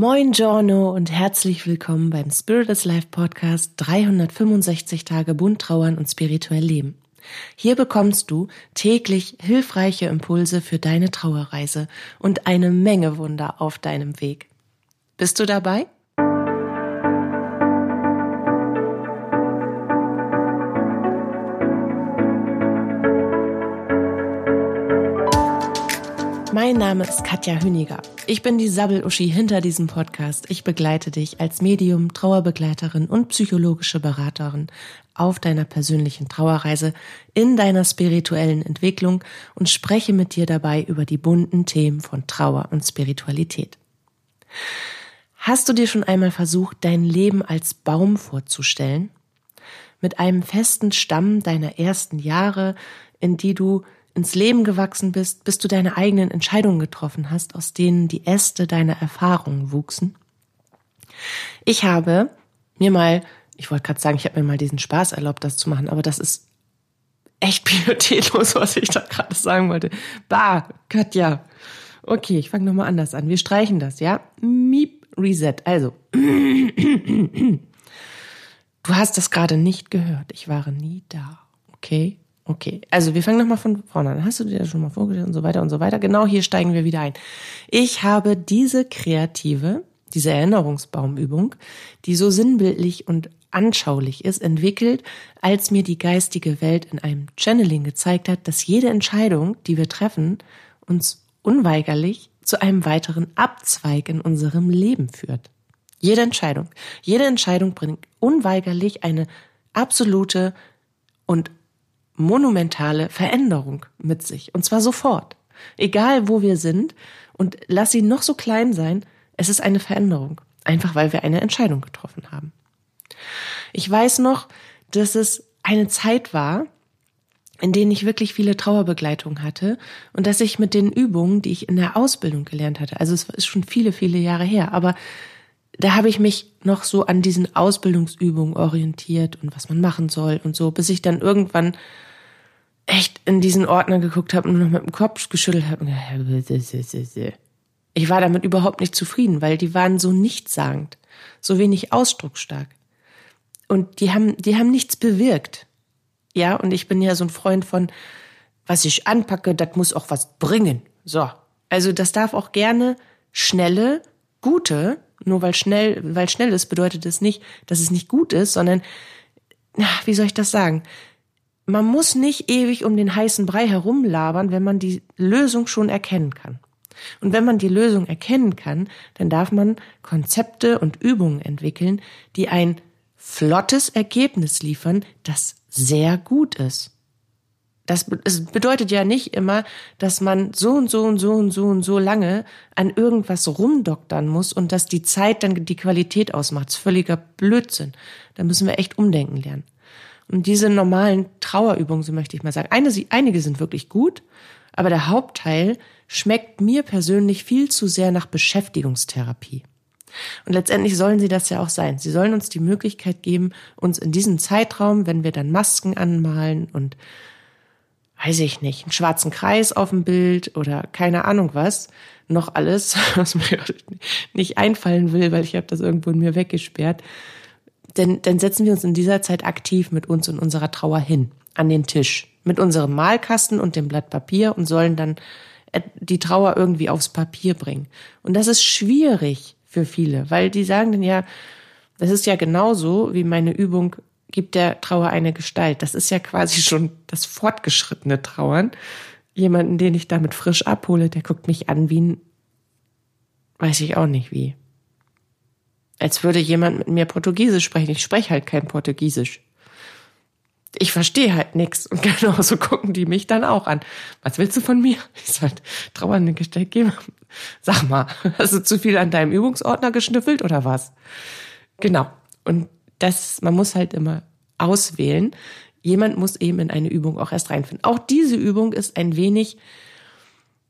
Moin Giorno und herzlich willkommen beim Spirit is Life Podcast 365 Tage bunt trauern und spirituell leben. Hier bekommst du täglich hilfreiche Impulse für deine Trauerreise und eine Menge Wunder auf deinem Weg. Bist du dabei? Mein Name ist Katja Hüniger. Ich bin die Sabbel-Uschi hinter diesem Podcast. Ich begleite dich als Medium, Trauerbegleiterin und psychologische Beraterin auf deiner persönlichen Trauerreise in deiner spirituellen Entwicklung und spreche mit dir dabei über die bunten Themen von Trauer und Spiritualität. Hast du dir schon einmal versucht, dein Leben als Baum vorzustellen? Mit einem festen Stamm deiner ersten Jahre, in die du ins Leben gewachsen bist, bis du deine eigenen Entscheidungen getroffen hast, aus denen die Äste deiner Erfahrungen wuchsen? Ich habe mir mal, ich wollte gerade sagen, ich habe mir mal diesen Spaß erlaubt, das zu machen, aber das ist echt pietätlos, was ich da gerade sagen wollte. Bah, Katja. Okay, ich fange nochmal anders an. Wir streichen das, ja? Miep, Reset. Also, du hast das gerade nicht gehört. Ich war nie da. Okay? Okay, also wir fangen nochmal von vorne an. Hast du dir das schon mal vorgestellt und so weiter und so weiter? Genau hier steigen wir wieder ein. Ich habe diese kreative, diese Erinnerungsbaumübung, die so sinnbildlich und anschaulich ist, entwickelt, als mir die geistige Welt in einem Channeling gezeigt hat, dass jede Entscheidung, die wir treffen, uns unweigerlich zu einem weiteren Abzweig in unserem Leben führt. Jede Entscheidung. Jede Entscheidung bringt unweigerlich eine absolute und monumentale Veränderung mit sich. Und zwar sofort. Egal wo wir sind und lass sie noch so klein sein, es ist eine Veränderung. Einfach weil wir eine Entscheidung getroffen haben. Ich weiß noch, dass es eine Zeit war, in denen ich wirklich viele Trauerbegleitung hatte und dass ich mit den Übungen, die ich in der Ausbildung gelernt hatte, also es ist schon viele, viele Jahre her, aber da habe ich mich noch so an diesen Ausbildungsübungen orientiert und was man machen soll und so, bis ich dann irgendwann echt in diesen Ordner geguckt habe und noch mit dem Kopf geschüttelt habe. Ich war damit überhaupt nicht zufrieden, weil die waren so nichtssagend, so wenig ausdrucksstark. Und die haben, die haben nichts bewirkt. Ja, und ich bin ja so ein Freund von, was ich anpacke, das muss auch was bringen. So. Also das darf auch gerne schnelle, gute, nur weil schnell, weil schnell ist, bedeutet es das nicht, dass es nicht gut ist, sondern, wie soll ich das sagen? Man muss nicht ewig um den heißen Brei herumlabern, wenn man die Lösung schon erkennen kann. Und wenn man die Lösung erkennen kann, dann darf man Konzepte und Übungen entwickeln, die ein flottes Ergebnis liefern, das sehr gut ist. Das bedeutet ja nicht immer, dass man so und so und so und so und so lange an irgendwas rumdoktern muss und dass die Zeit dann die Qualität ausmacht. Das ist völliger Blödsinn. Da müssen wir echt umdenken lernen. Und diese normalen Trauerübungen, so möchte ich mal sagen, eine, einige sind wirklich gut, aber der Hauptteil schmeckt mir persönlich viel zu sehr nach Beschäftigungstherapie. Und letztendlich sollen sie das ja auch sein. Sie sollen uns die Möglichkeit geben, uns in diesem Zeitraum, wenn wir dann Masken anmalen und weiß ich nicht, einen schwarzen Kreis auf dem Bild oder keine Ahnung was, noch alles, was mir nicht einfallen will, weil ich habe das irgendwo in mir weggesperrt, denn dann setzen wir uns in dieser Zeit aktiv mit uns und unserer Trauer hin, an den Tisch, mit unserem Malkasten und dem Blatt Papier und sollen dann äh, die Trauer irgendwie aufs Papier bringen. Und das ist schwierig für viele, weil die sagen dann ja, das ist ja genauso wie meine Übung gibt der Trauer eine Gestalt. Das ist ja quasi schon das fortgeschrittene Trauern. Jemanden, den ich damit frisch abhole, der guckt mich an wie ein, weiß ich auch nicht wie als würde jemand mit mir Portugiesisch sprechen. Ich spreche halt kein Portugiesisch. Ich verstehe halt nichts und genauso gucken die mich dann auch an. Was willst du von mir? Ich halt trauernde Gestalt geben. Sag mal, hast du zu viel an deinem Übungsordner geschnüffelt oder was? Genau. Und das, man muss halt immer auswählen. Jemand muss eben in eine Übung auch erst reinfinden. Auch diese Übung ist ein wenig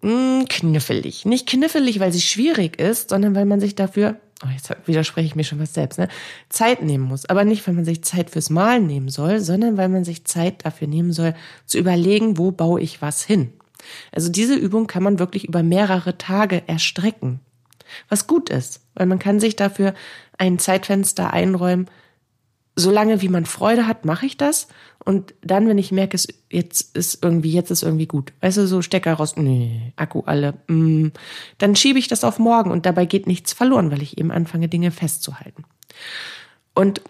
mh, hm, knifflig. Nicht knifflig, weil sie schwierig ist, sondern weil man sich dafür oh, jetzt widerspreche ich mir schon was selbst, ne? Zeit nehmen muss. Aber nicht, weil man sich Zeit fürs Malen nehmen soll, sondern weil man sich Zeit dafür nehmen soll, zu überlegen, wo baue ich was hin. Also diese Übung kann man wirklich über mehrere Tage erstrecken. Was gut ist, weil man kann sich dafür ein Zeitfenster einräumen, solange wie man Freude hat, mache ich das. Und dann, wenn ich merke, es jetzt ist irgendwie, jetzt ist irgendwie gut. Weißt du, so Stecker raus, nee, Akku alle, mm, dann schiebe ich das auf morgen und dabei geht nichts verloren, weil ich eben anfange, Dinge festzuhalten. Und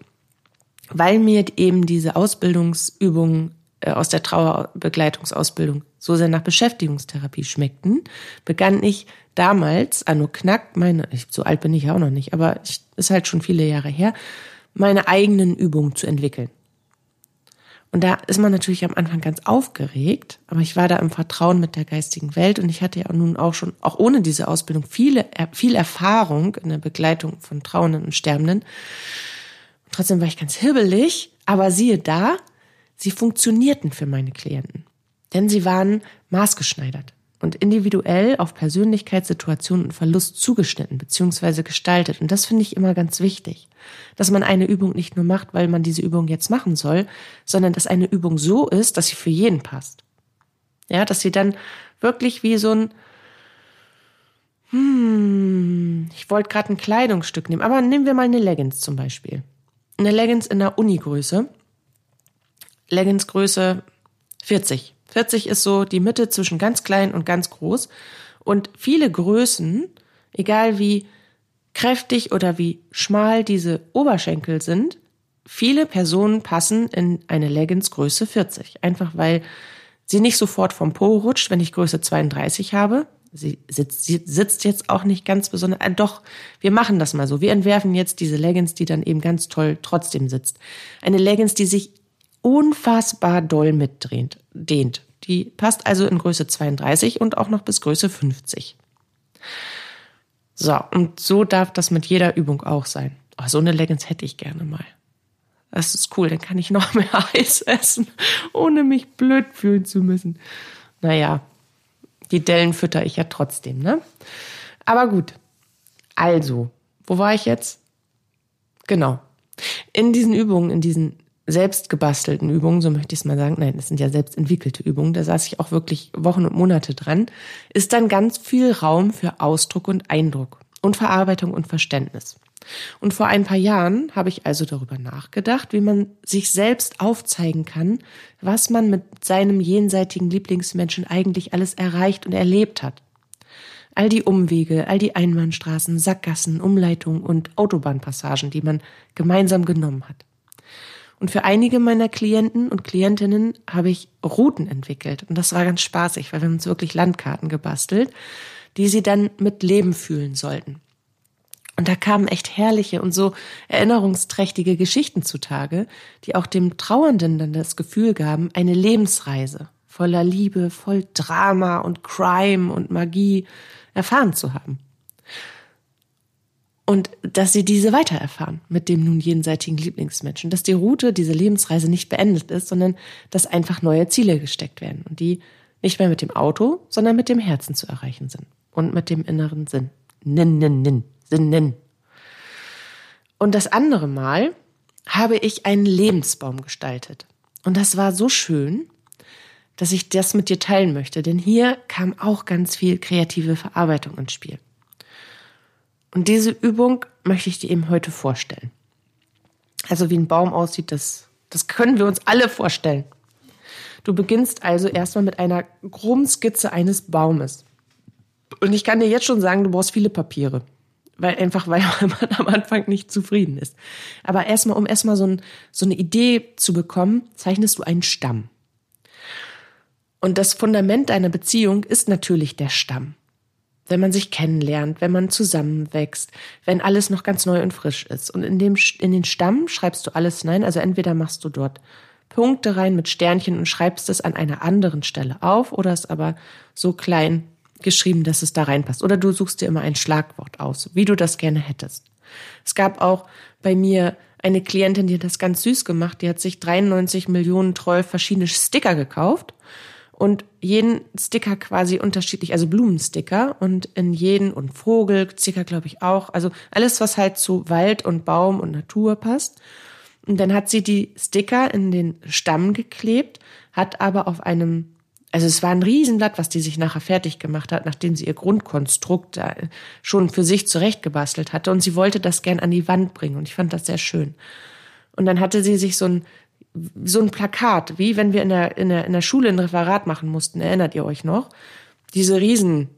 weil mir eben diese Ausbildungsübungen äh, aus der Trauerbegleitungsausbildung so sehr nach Beschäftigungstherapie schmeckten, begann ich damals, Anno Knack, meine, so alt bin ich ja auch noch nicht, aber ich, ist halt schon viele Jahre her, meine eigenen Übungen zu entwickeln. Und da ist man natürlich am Anfang ganz aufgeregt, aber ich war da im Vertrauen mit der geistigen Welt und ich hatte ja nun auch schon, auch ohne diese Ausbildung, viele, viel Erfahrung in der Begleitung von Trauenden und Sterbenden. trotzdem war ich ganz hibbelig, aber siehe da, sie funktionierten für meine Klienten. Denn sie waren maßgeschneidert und individuell auf Persönlichkeit, Situation und Verlust zugeschnitten bzw. gestaltet. Und das finde ich immer ganz wichtig, dass man eine Übung nicht nur macht, weil man diese Übung jetzt machen soll, sondern dass eine Übung so ist, dass sie für jeden passt. Ja, dass sie dann wirklich wie so ein hm, ich wollte gerade ein Kleidungsstück nehmen, aber nehmen wir mal eine Leggings zum Beispiel. Eine Leggings in der Uni-Größe. Leggings-Größe 40. 40 ist so die Mitte zwischen ganz klein und ganz groß. Und viele Größen, egal wie kräftig oder wie schmal diese Oberschenkel sind, viele Personen passen in eine Leggings Größe 40. Einfach weil sie nicht sofort vom Po rutscht, wenn ich Größe 32 habe. Sie sitzt, sie sitzt jetzt auch nicht ganz besonders. Äh, doch, wir machen das mal so. Wir entwerfen jetzt diese Leggings, die dann eben ganz toll trotzdem sitzt. Eine Leggings, die sich unfassbar doll mitdehnt. Dehnt. Die passt also in Größe 32 und auch noch bis Größe 50. So, und so darf das mit jeder Übung auch sein. Oh, so eine Leggings hätte ich gerne mal. Das ist cool, dann kann ich noch mehr Eis essen, ohne mich blöd fühlen zu müssen. Naja, die Dellen fütter ich ja trotzdem, ne? Aber gut. Also, wo war ich jetzt? Genau. In diesen Übungen, in diesen selbst gebastelten Übungen, so möchte ich es mal sagen, nein, das sind ja selbst entwickelte Übungen, da saß ich auch wirklich Wochen und Monate dran, ist dann ganz viel Raum für Ausdruck und Eindruck und Verarbeitung und Verständnis. Und vor ein paar Jahren habe ich also darüber nachgedacht, wie man sich selbst aufzeigen kann, was man mit seinem jenseitigen Lieblingsmenschen eigentlich alles erreicht und erlebt hat. All die Umwege, all die Einbahnstraßen, Sackgassen, Umleitungen und Autobahnpassagen, die man gemeinsam genommen hat. Und für einige meiner Klienten und Klientinnen habe ich Routen entwickelt. Und das war ganz spaßig, weil wir haben uns wirklich Landkarten gebastelt, die sie dann mit Leben fühlen sollten. Und da kamen echt herrliche und so erinnerungsträchtige Geschichten zutage, die auch dem Trauernden dann das Gefühl gaben, eine Lebensreise voller Liebe, voll Drama und Crime und Magie erfahren zu haben und dass sie diese weitererfahren mit dem nun jenseitigen Lieblingsmenschen, dass die Route, diese Lebensreise nicht beendet ist, sondern dass einfach neue Ziele gesteckt werden und die nicht mehr mit dem Auto, sondern mit dem Herzen zu erreichen sind und mit dem inneren Sinn. Nin, nin, nin, Sinn, nin. Und das andere Mal habe ich einen Lebensbaum gestaltet. Und das war so schön, dass ich das mit dir teilen möchte, denn hier kam auch ganz viel kreative Verarbeitung ins Spiel. Und diese Übung möchte ich dir eben heute vorstellen. Also wie ein Baum aussieht, das, das können wir uns alle vorstellen. Du beginnst also erstmal mit einer groben Skizze eines Baumes. Und ich kann dir jetzt schon sagen, du brauchst viele Papiere. Weil einfach, weil man am Anfang nicht zufrieden ist. Aber erstmal, um erstmal so, ein, so eine Idee zu bekommen, zeichnest du einen Stamm. Und das Fundament deiner Beziehung ist natürlich der Stamm wenn man sich kennenlernt, wenn man zusammenwächst, wenn alles noch ganz neu und frisch ist. Und in dem, in den Stamm schreibst du alles hinein. Also entweder machst du dort Punkte rein mit Sternchen und schreibst es an einer anderen Stelle auf oder ist aber so klein geschrieben, dass es da reinpasst. Oder du suchst dir immer ein Schlagwort aus, wie du das gerne hättest. Es gab auch bei mir eine Klientin, die hat das ganz süß gemacht. Die hat sich 93 Millionen treu verschiedene Sticker gekauft und jeden Sticker quasi unterschiedlich, also Blumensticker und in jeden und Vogelsticker glaube ich auch, also alles, was halt zu Wald und Baum und Natur passt. Und dann hat sie die Sticker in den Stamm geklebt, hat aber auf einem also es war ein Riesenblatt, was die sich nachher fertig gemacht hat, nachdem sie ihr Grundkonstrukt schon für sich zurechtgebastelt hatte. Und sie wollte das gern an die Wand bringen. Und ich fand das sehr schön. Und dann hatte sie sich so ein, so ein Plakat, wie wenn wir in der, in der, in der Schule ein Referat machen mussten. Erinnert ihr euch noch? Diese riesen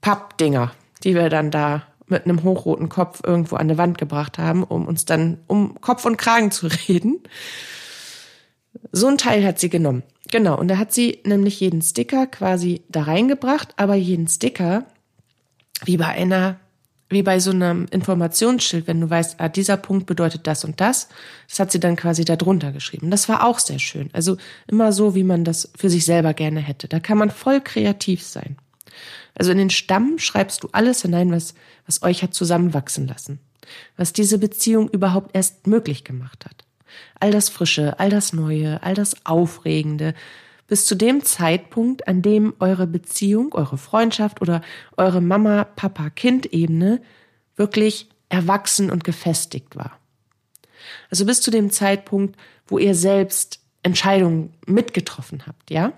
Pappdinger, die wir dann da mit einem hochroten Kopf irgendwo an die Wand gebracht haben, um uns dann um Kopf und Kragen zu reden. So ein Teil hat sie genommen. Genau, und da hat sie nämlich jeden Sticker quasi da reingebracht, aber jeden Sticker, wie bei einer, wie bei so einem Informationsschild, wenn du weißt, ah, dieser Punkt bedeutet das und das, das hat sie dann quasi da drunter geschrieben. Das war auch sehr schön. Also immer so, wie man das für sich selber gerne hätte. Da kann man voll kreativ sein. Also in den Stamm schreibst du alles hinein, was, was euch hat zusammenwachsen lassen. Was diese Beziehung überhaupt erst möglich gemacht hat all das Frische, all das Neue, all das Aufregende, bis zu dem Zeitpunkt, an dem eure Beziehung, eure Freundschaft oder eure Mama-Papa-Kind-Ebene wirklich erwachsen und gefestigt war. Also bis zu dem Zeitpunkt, wo ihr selbst Entscheidungen mitgetroffen habt, ja?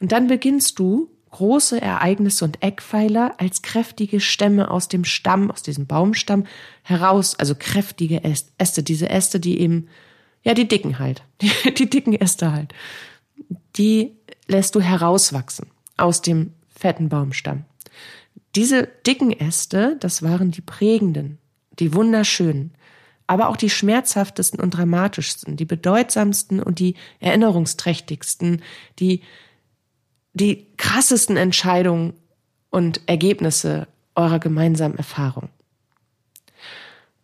Und dann beginnst du, große Ereignisse und Eckpfeiler als kräftige Stämme aus dem Stamm, aus diesem Baumstamm heraus, also kräftige Äste, diese Äste, die eben ja, die dicken halt. Die, die dicken Äste halt. Die lässt du herauswachsen aus dem fetten Baumstamm. Diese dicken Äste, das waren die prägenden, die wunderschönen, aber auch die schmerzhaftesten und dramatischsten, die bedeutsamsten und die erinnerungsträchtigsten, die, die krassesten Entscheidungen und Ergebnisse eurer gemeinsamen Erfahrung.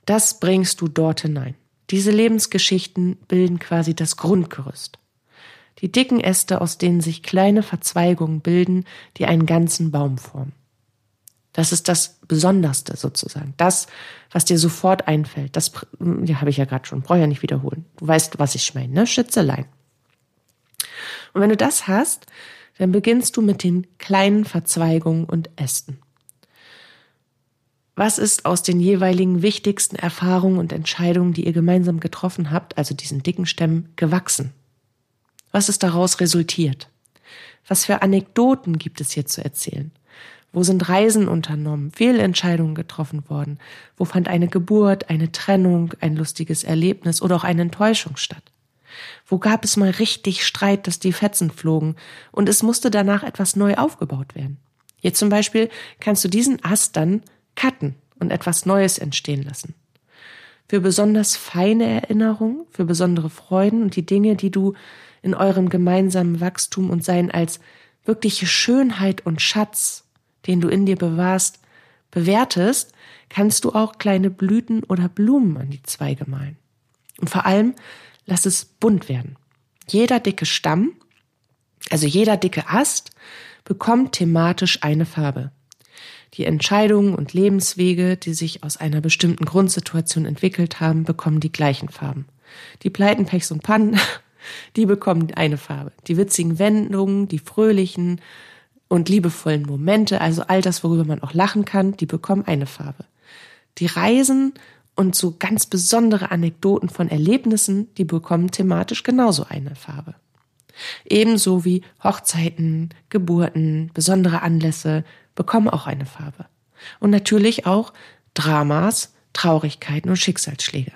Das bringst du dort hinein. Diese Lebensgeschichten bilden quasi das Grundgerüst. Die dicken Äste, aus denen sich kleine Verzweigungen bilden, die einen ganzen Baum formen. Das ist das Besonderste sozusagen. Das, was dir sofort einfällt. Das ja, habe ich ja gerade schon, brauche ja nicht wiederholen. Du weißt, was ich meine, ne? Schätzelein. Und wenn du das hast, dann beginnst du mit den kleinen Verzweigungen und Ästen. Was ist aus den jeweiligen wichtigsten Erfahrungen und Entscheidungen, die ihr gemeinsam getroffen habt, also diesen dicken Stämmen, gewachsen? Was ist daraus resultiert? Was für Anekdoten gibt es hier zu erzählen? Wo sind Reisen unternommen, Fehlentscheidungen getroffen worden? Wo fand eine Geburt, eine Trennung, ein lustiges Erlebnis oder auch eine Enttäuschung statt? Wo gab es mal richtig Streit, dass die Fetzen flogen und es musste danach etwas neu aufgebaut werden? Hier zum Beispiel kannst du diesen Ast dann cutten und etwas Neues entstehen lassen. Für besonders feine Erinnerungen, für besondere Freuden und die Dinge, die du in eurem gemeinsamen Wachstum und Sein als wirkliche Schönheit und Schatz, den du in dir bewahrst, bewertest, kannst du auch kleine Blüten oder Blumen an die Zweige malen. Und vor allem lass es bunt werden. Jeder dicke Stamm, also jeder dicke Ast, bekommt thematisch eine Farbe. Die Entscheidungen und Lebenswege, die sich aus einer bestimmten Grundsituation entwickelt haben, bekommen die gleichen Farben. Die Pleiten, Pechs und Pannen, die bekommen eine Farbe. Die witzigen Wendungen, die fröhlichen und liebevollen Momente, also all das, worüber man auch lachen kann, die bekommen eine Farbe. Die Reisen und so ganz besondere Anekdoten von Erlebnissen, die bekommen thematisch genauso eine Farbe. Ebenso wie Hochzeiten, Geburten, besondere Anlässe, bekommen auch eine Farbe. Und natürlich auch Dramas, Traurigkeiten und Schicksalsschläge.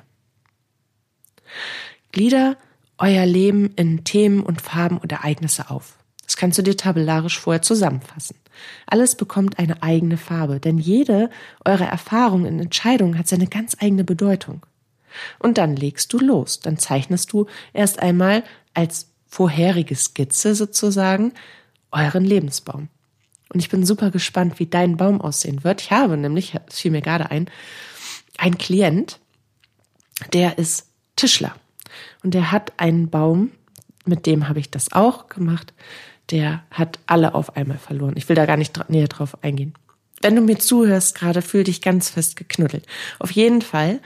Glieder euer Leben in Themen und Farben und Ereignisse auf. Das kannst du dir tabellarisch vorher zusammenfassen. Alles bekommt eine eigene Farbe, denn jede eurer Erfahrungen und Entscheidungen hat seine ganz eigene Bedeutung. Und dann legst du los, dann zeichnest du erst einmal als vorherige Skizze sozusagen euren Lebensbaum. Und ich bin super gespannt, wie dein Baum aussehen wird. Ich habe nämlich, es fiel mir gerade ein, ein Klient, der ist Tischler. Und der hat einen Baum, mit dem habe ich das auch gemacht. Der hat alle auf einmal verloren. Ich will da gar nicht näher drauf eingehen. Wenn du mir zuhörst gerade, fühl dich ganz fest geknuddelt. Auf jeden Fall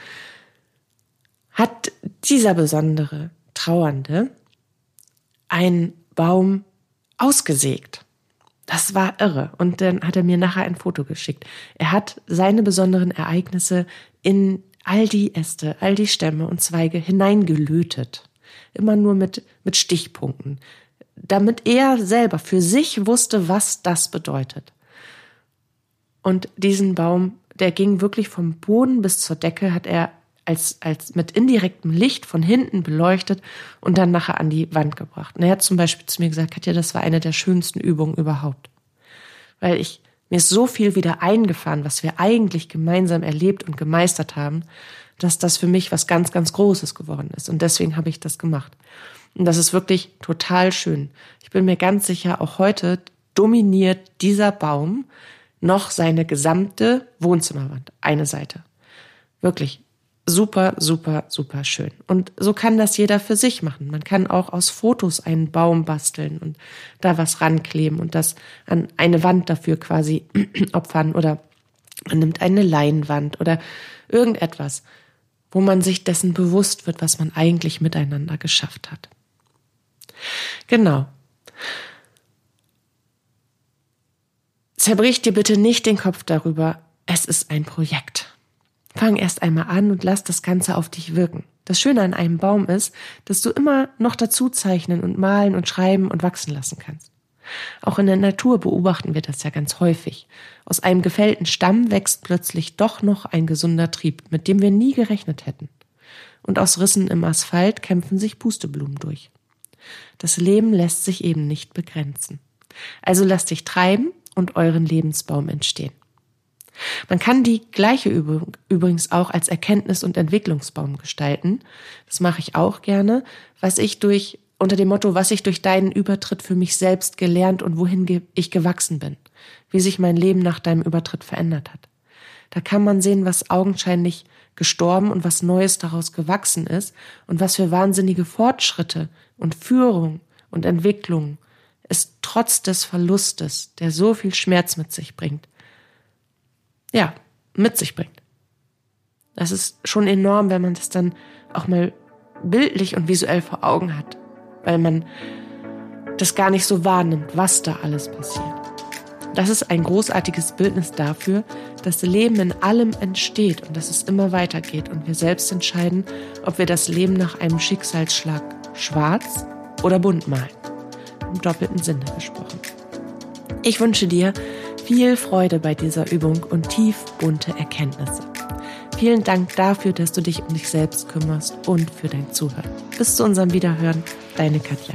hat dieser besondere Trauernde einen Baum ausgesägt. Das war irre. Und dann hat er mir nachher ein Foto geschickt. Er hat seine besonderen Ereignisse in all die Äste, all die Stämme und Zweige hineingelötet. Immer nur mit, mit Stichpunkten. damit er selber für sich wusste, was das bedeutet. Und diesen Baum, der ging wirklich vom Boden bis zur Decke, hat er als, als mit indirektem Licht von hinten beleuchtet und dann nachher an die Wand gebracht. Und er hat zum Beispiel zu mir gesagt, Katja, das war eine der schönsten Übungen überhaupt. Weil ich, mir ist so viel wieder eingefahren, was wir eigentlich gemeinsam erlebt und gemeistert haben, dass das für mich was ganz, ganz Großes geworden ist. Und deswegen habe ich das gemacht. Und das ist wirklich total schön. Ich bin mir ganz sicher, auch heute dominiert dieser Baum noch seine gesamte Wohnzimmerwand. Eine Seite. Wirklich super, super, super schön. Und so kann das jeder für sich machen. Man kann auch aus Fotos einen Baum basteln und da was rankleben und das an eine Wand dafür quasi opfern oder man nimmt eine Leinwand oder irgendetwas, wo man sich dessen bewusst wird, was man eigentlich miteinander geschafft hat. Genau. Zerbrich dir bitte nicht den Kopf darüber, es ist ein Projekt. Fang erst einmal an und lass das Ganze auf dich wirken. Das Schöne an einem Baum ist, dass du immer noch dazu zeichnen und malen und schreiben und wachsen lassen kannst. Auch in der Natur beobachten wir das ja ganz häufig. Aus einem gefällten Stamm wächst plötzlich doch noch ein gesunder Trieb, mit dem wir nie gerechnet hätten. Und aus Rissen im Asphalt kämpfen sich Pusteblumen durch. Das Leben lässt sich eben nicht begrenzen. Also lass dich treiben und euren Lebensbaum entstehen. Man kann die gleiche Übung übrigens auch als Erkenntnis- und Entwicklungsbaum gestalten. Das mache ich auch gerne, was ich durch unter dem Motto, was ich durch deinen Übertritt für mich selbst gelernt und wohin ich gewachsen bin, wie sich mein Leben nach deinem Übertritt verändert hat. Da kann man sehen, was augenscheinlich gestorben und was Neues daraus gewachsen ist und was für wahnsinnige Fortschritte und Führung und Entwicklung es trotz des Verlustes, der so viel Schmerz mit sich bringt, ja, mit sich bringt. Das ist schon enorm, wenn man das dann auch mal bildlich und visuell vor Augen hat, weil man das gar nicht so wahrnimmt, was da alles passiert. Das ist ein großartiges Bildnis dafür, dass das Leben in allem entsteht und dass es immer weitergeht und wir selbst entscheiden, ob wir das Leben nach einem Schicksalsschlag schwarz oder bunt malen. Im doppelten Sinne gesprochen. Ich wünsche dir viel Freude bei dieser Übung und tief bunte Erkenntnisse. Vielen Dank dafür, dass du dich um dich selbst kümmerst und für dein Zuhören. Bis zu unserem Wiederhören, deine Katja.